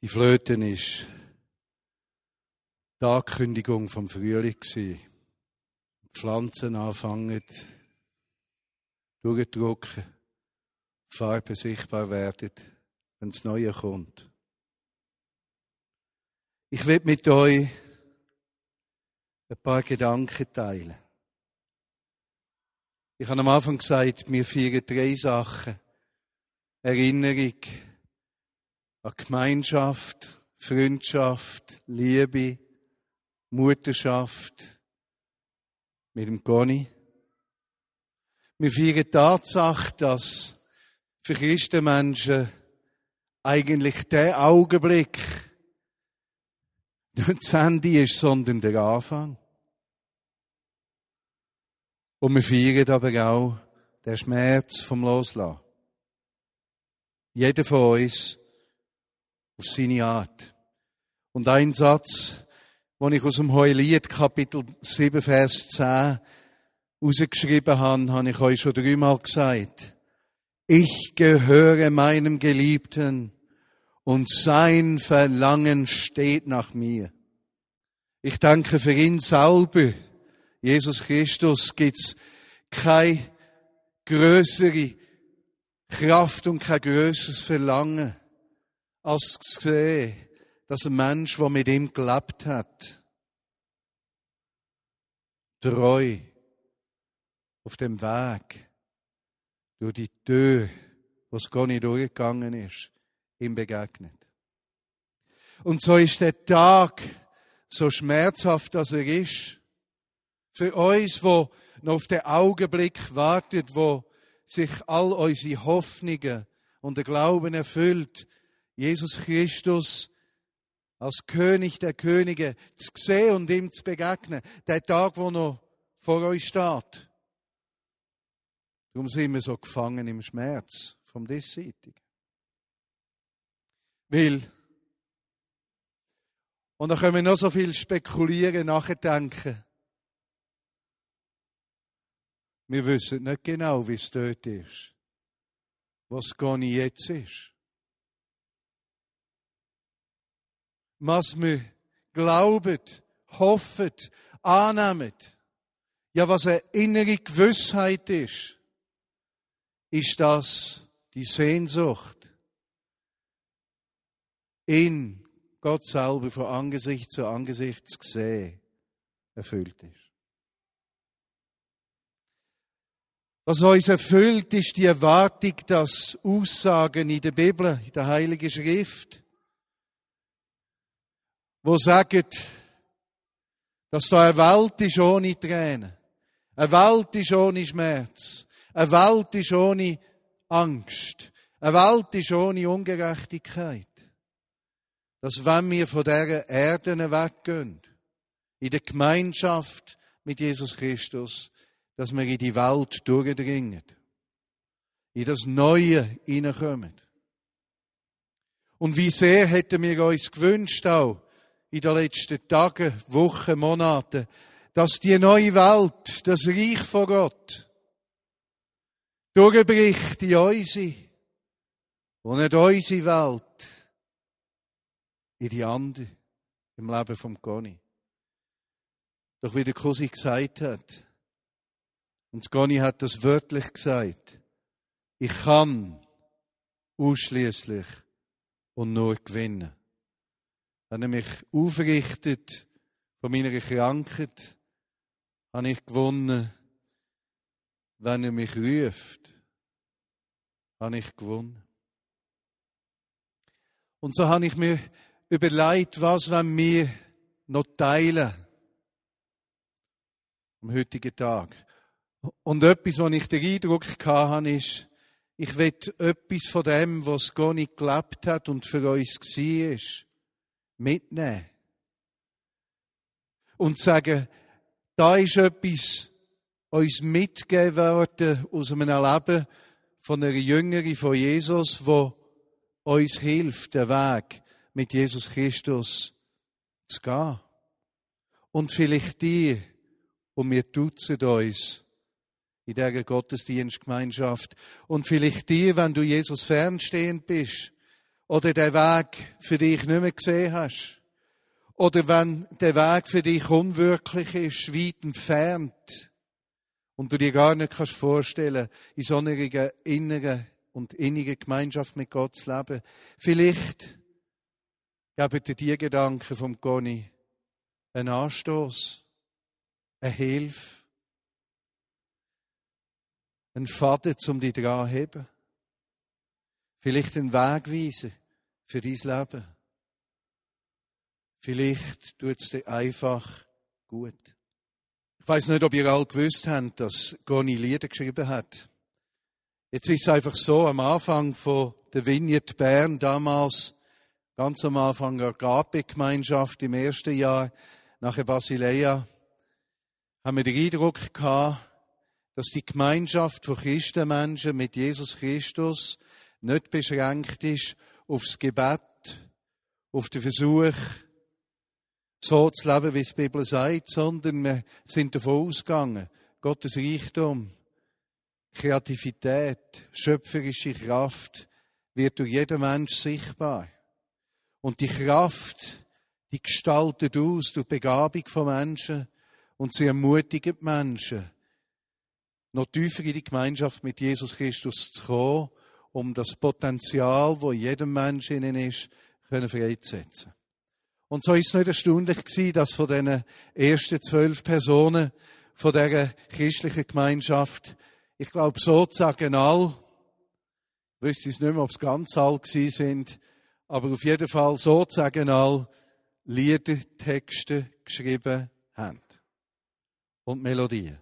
Die Flöten ist die Ankündigung vom Frühling Die Pflanzen anfangen durchdrucken, Farben sichtbar werden, wenn das Neue kommt. Ich will mit euch ein paar Gedanken teilen. Ich habe am Anfang gesagt, wir feiern drei Sachen. Erinnerung an Gemeinschaft, Freundschaft, Liebe, Mutterschaft mit dem Goni. Wir feiern die Tatsache, dass für Christenmenschen eigentlich der Augenblick nicht das Ende ist, sondern der Anfang. Und wir feiern aber auch den Schmerz vom Loslassen. Jeder von uns auf seine Art. Und ein Satz, den ich aus dem Heulied Kapitel 7, Vers 10 rausgeschrieben habe, habe ich euch schon dreimal gesagt. Ich gehöre meinem Geliebten und sein Verlangen steht nach mir. Ich danke für ihn selber, Jesus Christus, gibt's keine größere Kraft und kein größeres Verlangen, als zu sehen, dass ein Mensch, der mit ihm gelebt hat, treu auf dem Weg durch die Tür, was gar nicht durchgegangen ist, ihm begegnet. Und so ist der Tag so schmerzhaft, als er ist, für uns, wo noch auf den Augenblick wartet, wo sich all unsere Hoffnungen und der Glauben erfüllt, Jesus Christus als König der Könige zu sehen und ihm zu begegnen. Der Tag, wo noch vor euch steht. Darum sind wir so gefangen im Schmerz vom Diesseitigen. Weil, und da können wir noch so viel spekulieren, nachdenken. Wir wissen nicht genau, wie es dort ist. Was gar nicht jetzt ist. Was wir glauben, hoffen, annehmen. Ja, was eine innere Gewissheit ist ist das die Sehnsucht, in Gott selber von Angesicht zu Angesicht zu sehen, erfüllt ist. Was uns erfüllt, ist die Erwartung, dass Aussagen in der Bibel, in der Heiligen Schrift, wo sagen, dass da eine Welt ist ohne Tränen, eine Welt ist ohne Schmerz, eine Welt ist ohne Angst. Eine Welt ist ohne Ungerechtigkeit. Dass wenn wir von dieser Erde weggehen, in der Gemeinschaft mit Jesus Christus, dass wir in die Welt durchdringen. In das Neue hineinkommen. Und wie sehr hätten wir uns gewünscht, auch in den letzten Tagen, Wochen, Monaten, dass die neue Welt, das Reich von Gott, durchbricht in unsere und nicht unsere Welt in die andere im Leben vom Goni. Doch wie der Cousin gesagt hat, und Goni hat das wörtlich gesagt, ich kann ausschließlich und nur gewinnen. Wenn er mich aufrichtet von meiner Krankheit, habe ich gewonnen wenn er mich ruft, habe ich gewonnen. Und so habe ich mir überlegt, was wenn wir noch teilen am heutigen Tag. Und etwas, was ich den Eindruck hatte, ist, ich will etwas von dem, was Gott gelebt hat und für uns war, mitnehmen. Und sagen, da ist etwas, uns mitgegeben worden aus einem Leben von einer Jüngerin von Jesus, wo uns hilft, den Weg mit Jesus Christus zu gehen. Und vielleicht die, und wir duzen uns in dieser Gottesdienstgemeinschaft. Und vielleicht die, wenn du Jesus fernstehend bist oder der Weg für dich nicht mehr gesehen hast, oder wenn der Weg für dich unwirklich ist, weit entfernt, und du dir gar nicht kannst vorstellen, in so einer inneren und innigen Gemeinschaft mit Gott zu leben. Vielleicht geben dir die Gedanken vom Goni einen Anstoß, eine Hilfe, einen Faden, um dich dran zu heben. Vielleicht einen Wegweiser für dein Leben. Vielleicht tut es dir einfach gut. Ich weiß nicht, ob ihr alle gewusst habt, dass Goni Lieder geschrieben hat. Jetzt ist es einfach so, am Anfang von der Vignette Bern damals, ganz am Anfang der Agape-Gemeinschaft im ersten Jahr, nachher Basileia, haben wir den Eindruck gehabt, dass die Gemeinschaft von Christenmenschen mit Jesus Christus nicht beschränkt ist aufs Gebet, auf den Versuch, so zu leben, wie es die Bibel sagt, sondern wir sind davon ausgegangen, Gottes Reichtum, Kreativität, schöpferische Kraft wird durch jeden Mensch sichtbar. Und die Kraft, die gestaltet aus durch die Begabung von Menschen und sie ermutigt Menschen, noch tiefer in die Gemeinschaft mit Jesus Christus zu kommen, um das Potenzial, wo jedem Menschen innen ist, können freizusetzen. Und so ist es nicht erstaunlich gewesen, dass von den ersten zwölf Personen von der christlichen Gemeinschaft, ich glaube sozusagen all, ich wüsste es nicht mehr, ob es ganz all gewesen sind, aber auf jeden Fall sozusagen all Lieder, Texte geschrieben haben. Und Melodien.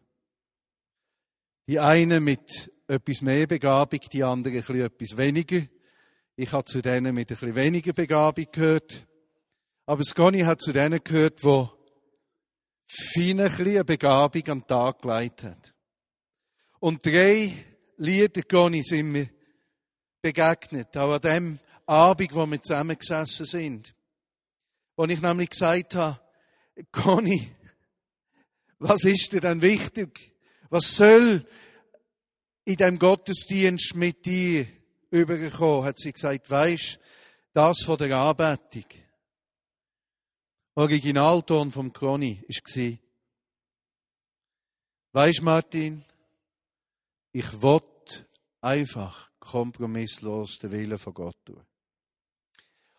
Die eine mit etwas mehr Begabung, die andere ein etwas weniger. Ich habe zu denen mit ein bisschen weniger Begabung gehört. Aber Sconi hat zu denen gehört, wo feine eine Begabung den Tag gelegt hat. Und drei Lieder Goni sind mir begegnet, auch an dem Abend, wo wir zusammengesessen sind. Wo ich nämlich gesagt habe, Conny, was ist dir denn wichtig? Was soll in dem Gottesdienst mit dir übergekommen? Hat sie gesagt, weisst, das von der Anbetung. Originalton vom Conny war, weisst Martin, ich will einfach kompromisslos den Willen von Gott tun.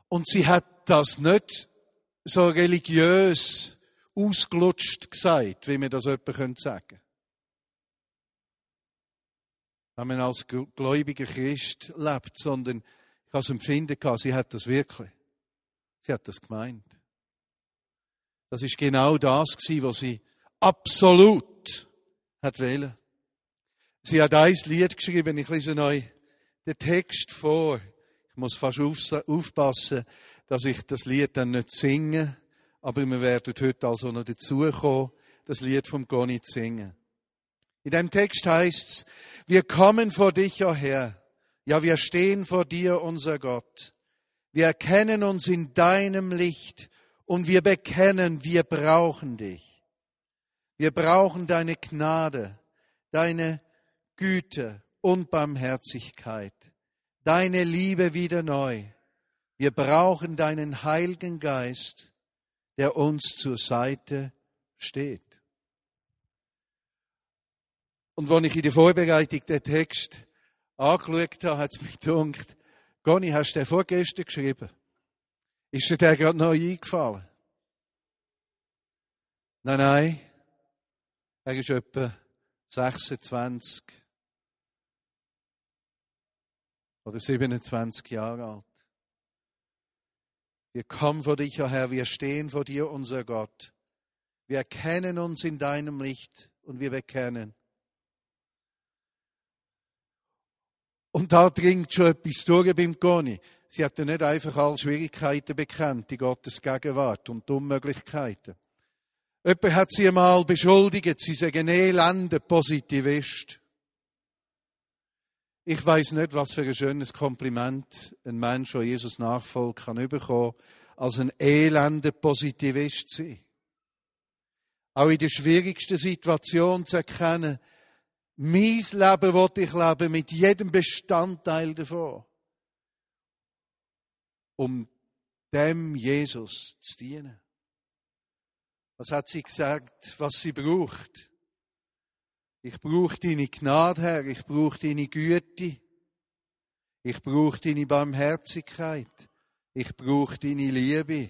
Und sie hat das nicht so religiös ausgelutscht gesagt, wie wir das jemand sagen können. Wenn man als gläubiger Christ lebt, sondern ich habe das Empfinden gehabt, sie hat das wirklich. Sie hat das gemeint. Das ist genau das gewesen, was sie absolut hat wählen. Sie hat ein Lied geschrieben, ich lese euch den Text vor. Ich muss fast aufpassen, dass ich das Lied dann nicht singe, aber wir werden heute also noch dazukommen, das Lied vom Goni zu singen. In dem Text heißt's, wir kommen vor dich, o oh Herr, ja, wir stehen vor dir, unser Gott. Wir erkennen uns in deinem Licht und wir bekennen, wir brauchen dich. Wir brauchen deine Gnade, deine Güte und Barmherzigkeit, deine Liebe wieder neu. Wir brauchen deinen Heiligen Geist, der uns zur Seite steht. Und wenn ich in der Vorbereitung den Text angeschaut habe, hat es mich gedacht, Goni, hast du den vorgestern geschrieben? Ist dir der gerade neu eingefallen? Nein, nein. Er ist etwa 26 oder 27 Jahre alt. Wir kommen vor dich, o oh Herr, wir stehen vor dir, unser Gott. Wir erkennen uns in deinem Licht und wir bekennen. Und da dringt schon etwas durch beim Goni. Sie hat ja nicht einfach alle Schwierigkeiten bekannt, die Gottes Gegenwart und die Unmöglichkeiten. Jemand hat sie einmal beschuldigt, sie seien elende Positivist. Ich weiß nicht, was für ein schönes Kompliment ein Mensch, der Jesus nachfolgt, kann bekommen, als ein elender Positivist sein. Auch in der schwierigsten Situation zu erkennen, mein Leben will ich leben mit jedem Bestandteil davon. um dem Jesus zu dienen. Was hat sie gesagt, was sie braucht? Ich brauche deine Gnade, Herr, ich brauche deine Güte, ich brauche deine Barmherzigkeit, ich brauche deine Liebe,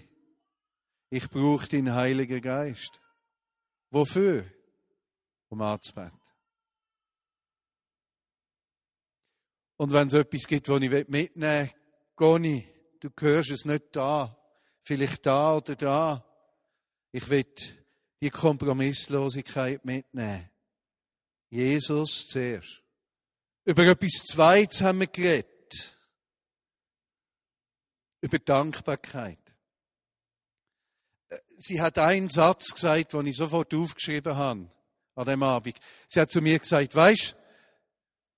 ich brauche deinen Heiligen Geist. Wofür? Um anzubeten. Und wenn es etwas gibt, was ich mitnehmen will, Goni, du hörst es nicht da, vielleicht da oder da. Ich will die Kompromisslosigkeit mitnehmen. Jesus zuerst. Über etwas Zweites haben wir geredet. Über Dankbarkeit. Sie hat einen Satz gesagt, den ich sofort aufgeschrieben habe, an dem Abend. Sie hat zu mir gesagt, weisst,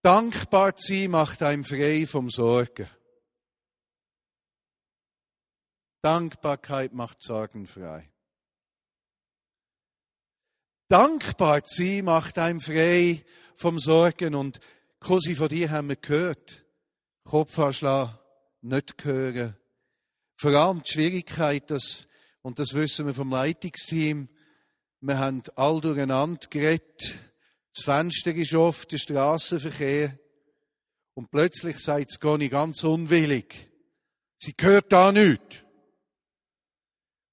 dankbar zu sein macht einem frei vom Sorgen. Dankbarkeit macht Sorgen frei. Dankbar zu sein macht einem frei vom Sorgen und Kosi von dir haben wir gehört. Kopfanschlag, nicht hören. Vor allem die Schwierigkeit, dass, und das wissen wir vom Leitungsteam, wir haben all durcheinander geredet. Das Fenster ist oft der Straßenverkehr. Und plötzlich sagt Goni ganz unwillig. Sie gehört da nicht.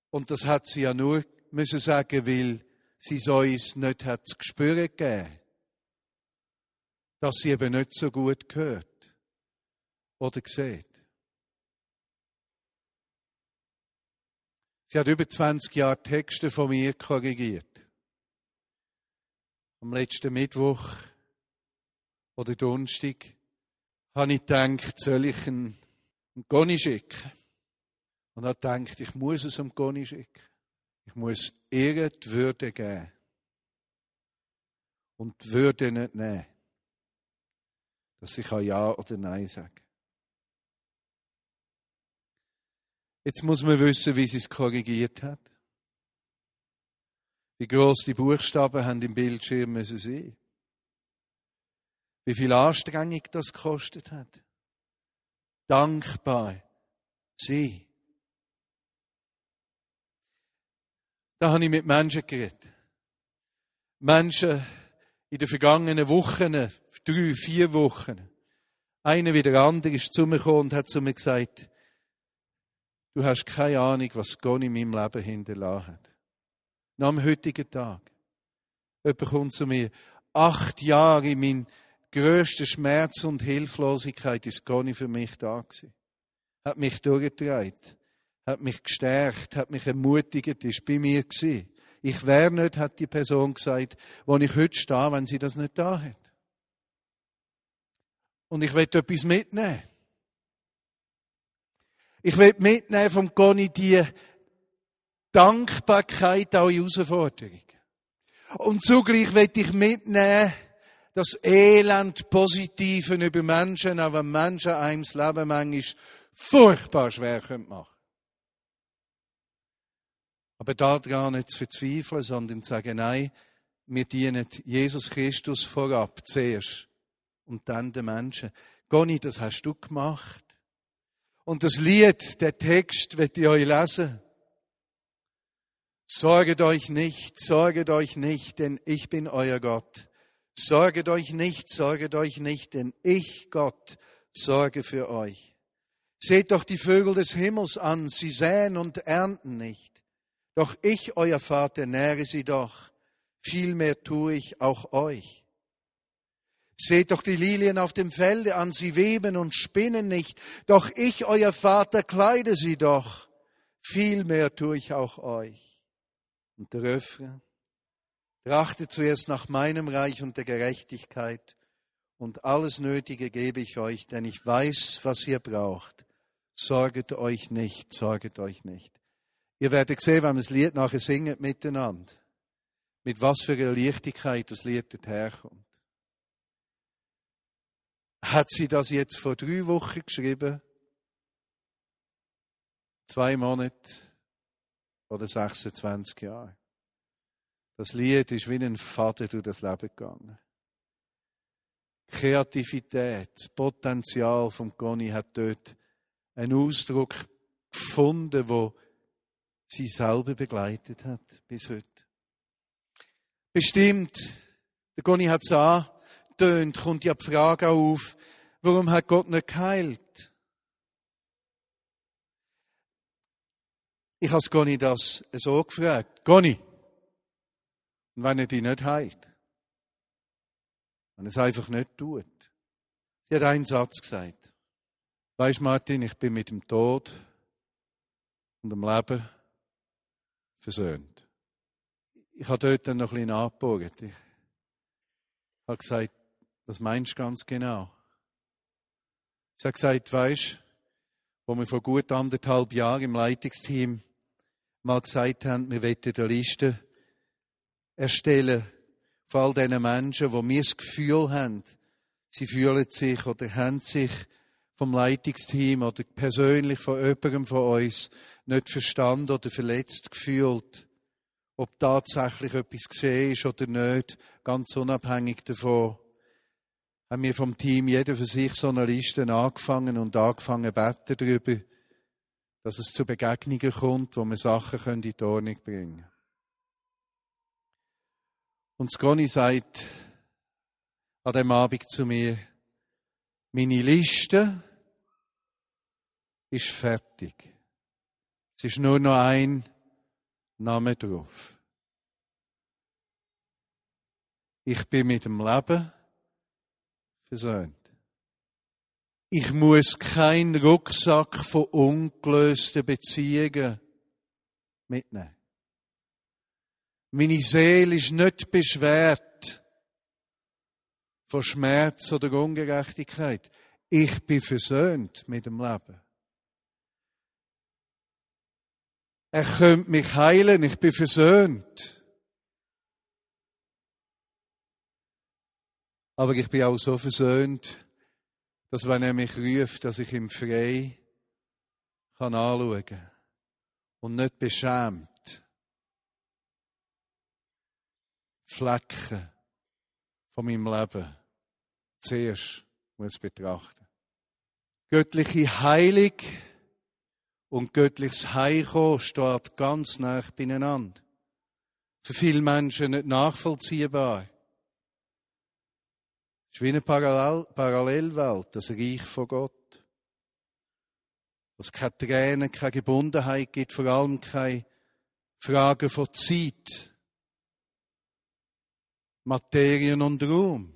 Und das hat sie ja nur müssen sagen, weil sie so uns nicht hat zu spüren gegeben, dass sie eben nicht so gut gehört oder sieht. Sie hat über 20 Jahre Texte von mir korrigiert. Am letzten Mittwoch oder Donnerstag habe ich gedacht, soll ich einen, einen Goni schicken? Und habe gedacht, ich muss es am Goni schicken. Ich muss die Würde geben. Und die Würde nicht nehmen. Dass ich Ja oder Nein sage. Jetzt muss man wissen, wie sie es korrigiert hat. Wie groß die Buchstaben haben im Bildschirm müssen sein. Wie viel Anstrengung das gekostet hat. Dankbar sein. Da habe ich mit Menschen geredet. Menschen in den vergangenen Wochen, drei, vier Wochen. Einer wie der andere ist zu mir gekommen und hat zu mir gesagt, du hast keine Ahnung, was Gott in meinem Leben hinterlassen hat. Nach dem heutigen Tag. Jemand kommt zu mir, acht Jahre in meinem grössten Schmerz und Hilflosigkeit ist Gott für mich da gewesen. Hat mich durchgetragen hat mich gestärkt, hat mich ermutigt, ist bei mir gewesen. Ich wäre nicht, hat die Person gesagt, wo ich heute stehe, wenn sie das nicht da hat. Und ich will etwas mitnehmen. Ich will mitnehmen vom Goni die Dankbarkeit auch in Herausforderungen. Und zugleich will ich mitnehmen, das Elend Positiven über Menschen, auch wenn Menschen einem das Leben manchmal furchtbar schwer machen können. Aber daran nicht zu verzweifeln, sondern zu sagen, nein, wir dienen Jesus Christus vorab zuerst und dann den Menschen. Goni, das hast du gemacht. Und das Lied, der Text, wird ich euch lesen. Sorget euch nicht, sorget euch nicht, denn ich bin euer Gott. Sorget euch nicht, sorget euch nicht, denn ich, Gott, sorge für euch. Seht doch die Vögel des Himmels an, sie säen und ernten nicht. Doch ich, euer Vater, nähre sie doch. Vielmehr tue ich auch euch. Seht doch die Lilien auf dem Felde an, sie weben und spinnen nicht. Doch ich, euer Vater, kleide sie doch. Vielmehr tue ich auch euch. Und der Refrain. Trachtet zuerst nach meinem Reich und der Gerechtigkeit, und alles Nötige gebe ich euch, denn ich weiß, was ihr braucht. Sorget euch nicht, sorget euch nicht. Ihr werdet sehen, wenn wir das Lied nachher singen miteinander, mit was für einer Leichtigkeit das Lied herkommt. Hat sie das jetzt vor drei Wochen geschrieben? Zwei Monate oder 26 Jahre? Das Lied ist wie ein Faden durch das Leben gegangen. Kreativität, das Potenzial vom Conny hat dort einen Ausdruck gefunden, wo sie selber begleitet hat bis heute. Bestimmt, der Goni hat es angetönt, kommt ja die Frage auf, warum hat Gott nicht geheilt? Ich habe Goni das so gefragt. Goni, und wenn er dich nicht heilt? Wenn er es einfach nicht tut? Sie hat einen Satz gesagt. Weißt Martin, ich bin mit dem Tod und dem Leben versöhnt. Ich habe dort dann noch ein bisschen angebogen. Ich habe gesagt, was meinst du ganz genau? Sie hat gesagt, weißt, wo wir vor gut anderthalb Jahren im Leitungsteam mal gesagt haben, wir wollen eine Liste erstellen von all diesen Menschen, wo wir das Gefühl haben, sie fühlen sich oder haben sich vom Leitungsteam oder persönlich von jemandem von uns nicht verstanden oder verletzt gefühlt. Ob tatsächlich etwas gesehen ist oder nicht, ganz unabhängig davon, haben wir vom Team jeder für sich so eine Liste angefangen und angefangen beten darüber, dass es zu Begegnungen kommt, wo wir Sachen in die Ordnung bringen können. Und Sconi sagt an dem Abend zu mir, meine Liste ist fertig. Es ist nur noch ein Name drauf. Ich bin mit dem Leben versöhnt. Ich muss keinen Rucksack von ungelösten Beziehungen mitnehmen. Meine Seele ist nicht beschwert von Schmerz oder Ungerechtigkeit. Ich bin versöhnt mit dem Leben. Er könnte mich heilen, ich bin versöhnt. Aber ich bin auch so versöhnt, dass wenn er mich ruft, dass ich ihm frei kann anschauen und nicht beschämt. Flecken von meinem Leben zuerst muss betrachten. Göttliche Heilung und göttliches Heilkommen steht ganz nah beieinander. Für viele Menschen nicht nachvollziehbar. Es ist wie eine Parallel Parallelwelt, das Reich von Gott. Wo es keine Tränen, keine Gebundenheit gibt, vor allem keine Fragen von Zeit. Materien und Raum,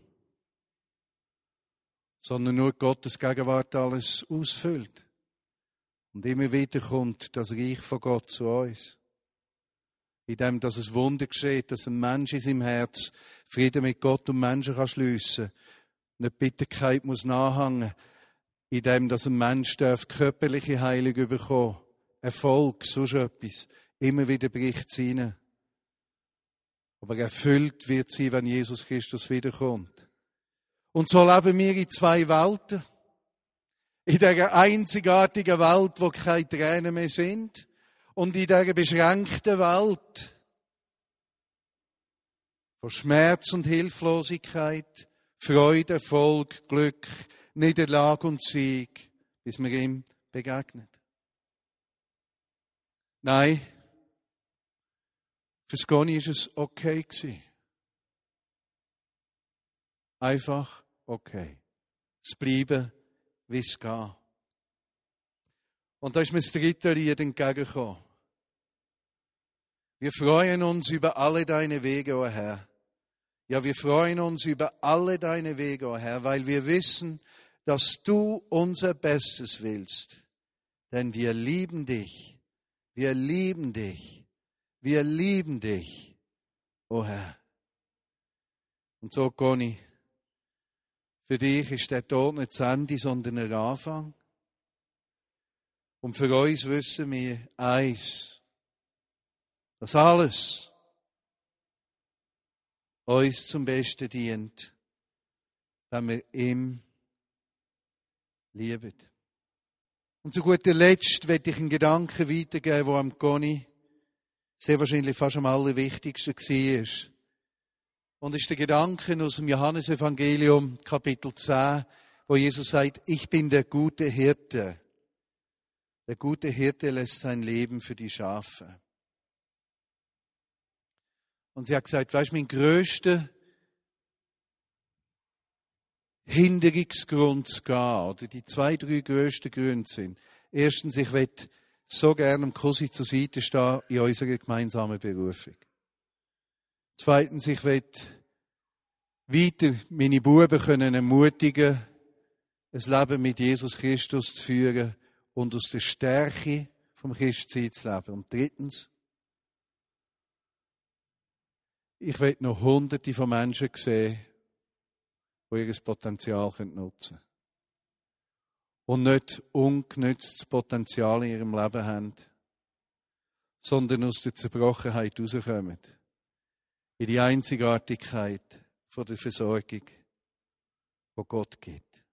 sondern nur Gottes Gegenwart alles ausfüllt. Und immer wieder kommt das Reich von Gott zu uns. In dem, dass es Wunder geschieht, dass ein Mensch in seinem Herz Frieden mit Gott und Menschen kann schliessen. Nicht Bitterkeit muss nachhängen. In dem, dass ein Mensch darf körperliche Heilung bekommen. Erfolg, sonst etwas. Immer wieder bricht es rein aber erfüllt wird sie, wenn Jesus Christus wiederkommt. Und so leben wir in zwei Welten. In der einzigartigen Welt, wo keine Tränen mehr sind. Und in der beschränkten Welt von Schmerz und Hilflosigkeit, Freude, Erfolg, Glück, Niederlage und Sieg, bis wir ihm begegnet. Nein, für Sconi ist es okay gewesen. Einfach okay. Es bleiben, wie es geht. Und da ist mir das dritte Lied entgegengekommen. Wir freuen uns über alle deine Wege, o oh Herr. Ja, wir freuen uns über alle deine Wege, o oh Herr, weil wir wissen, dass du unser Bestes willst. Denn wir lieben dich. Wir lieben dich. Wir lieben dich, o oh Herr. Und so, Conny, für dich ist der Tod nicht das Ende, sondern ein Anfang. Und für uns wissen wir eins, dass alles uns zum Besten dient, wenn wir ihm lieben. Und zu guter Letzt werde ich einen Gedanken weitergeben, der am Conny sehr wahrscheinlich fast am allerwichtigsten war. Und ist der Gedanke aus dem Johannesevangelium, Kapitel 10, wo Jesus sagt, ich bin der gute Hirte. Der gute Hirte lässt sein Leben für die Schafe. Und sie hat gesagt, weißt du, mein größter Hinderungsgrund zu gehen, oder die zwei, drei größten Gründe sind. Erstens, ich will so gerne dem Cousin zur Seite stehen in unserer gemeinsamen Berufung. Zweitens, ich will weiter meine Buben können ermutigen, ein Leben mit Jesus Christus zu führen und aus der Stärke vom Christsein zu leben. Und drittens, ich will noch hunderte von Menschen sehen, die ihr Potenzial nutzen können. Und nicht ungenütztes Potenzial in ihrem Leben haben, sondern aus der Zerbrochenheit rauskommen. In die Einzigartigkeit von der Versorgung, die Gott gibt.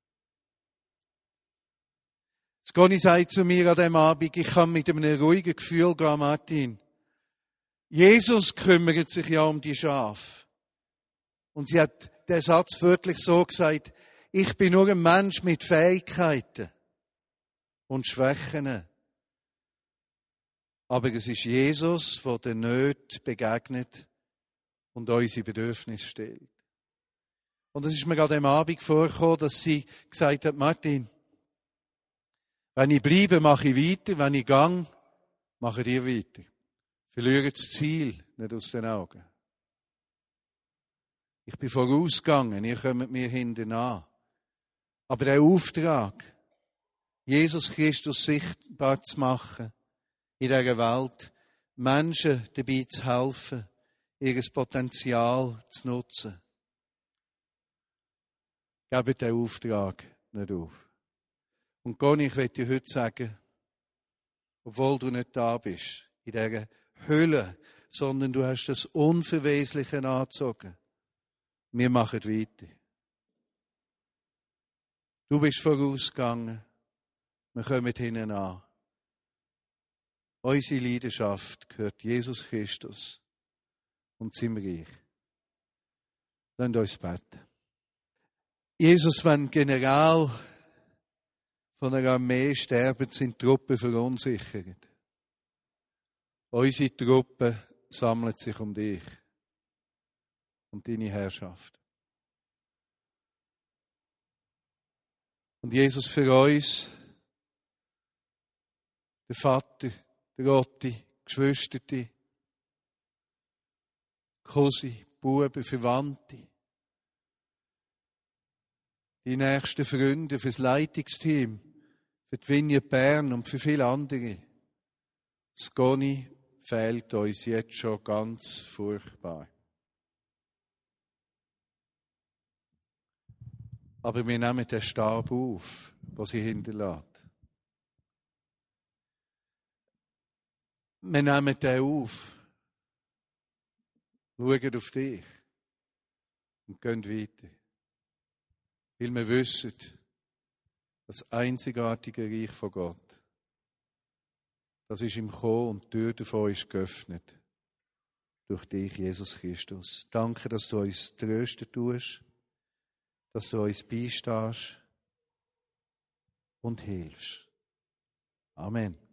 Sconi sagt zu mir an dem Abend, ich kann mit einem ruhigen Gefühl gehen, Martin. Jesus kümmert sich ja um die Schafe. Und sie hat den Satz wörtlich so gesagt, ich bin nur ein Mensch mit Fähigkeiten und Schwächen. Aber es ist Jesus, der den Nöten begegnet und unsere Bedürfnisse stellt. Und es ist mir gerade am Abend vorgekommen, dass sie gesagt hat, Martin, wenn ich bleibe, mache ich weiter, wenn ich gang, mache ihr weiter. Verliere das Ziel nicht aus den Augen. Ich bin vorausgegangen, ihr kommt mir hinten an. Aber der Auftrag, Jesus Christus sichtbar zu machen in dieser Welt, Menschen dabei zu helfen, ihr Potenzial zu nutzen. Gebt den Auftrag nicht auf. Und Gott, ich möchte dir heute sagen, obwohl du nicht da bist, in dieser Hölle, sondern du hast das Unverwesliche angezogen. Wir machen weiter. Du bist vorausgegangen. Wir kommen hinten an. Unsere Leidenschaft gehört Jesus Christus und sind Reich. Lasst uns beten. Jesus, wenn General von einer Armee sterben, sind Truppen verunsichert. Unsere Truppen sammeln sich um dich und deine Herrschaft. Und Jesus für uns, der Vater, der Gotti, Geschwister, Cousin, Buben, Verwandte, die nächsten Freunde, fürs Leitungsteam, für die Vinie Bern und für viele andere. Das Goni fehlt uns jetzt schon ganz furchtbar. Aber wir nehmen den Stab auf, was sie hinterlässt. Wir nehmen den auf, schauen auf dich und gehen weiter. Weil wir wissen, das einzigartige Reich von Gott, das ist im Kommen und die Tür davon ist geöffnet. Durch dich, Jesus Christus. Danke, dass du uns trösten tust dass du uns beistehst und hilfst. Amen.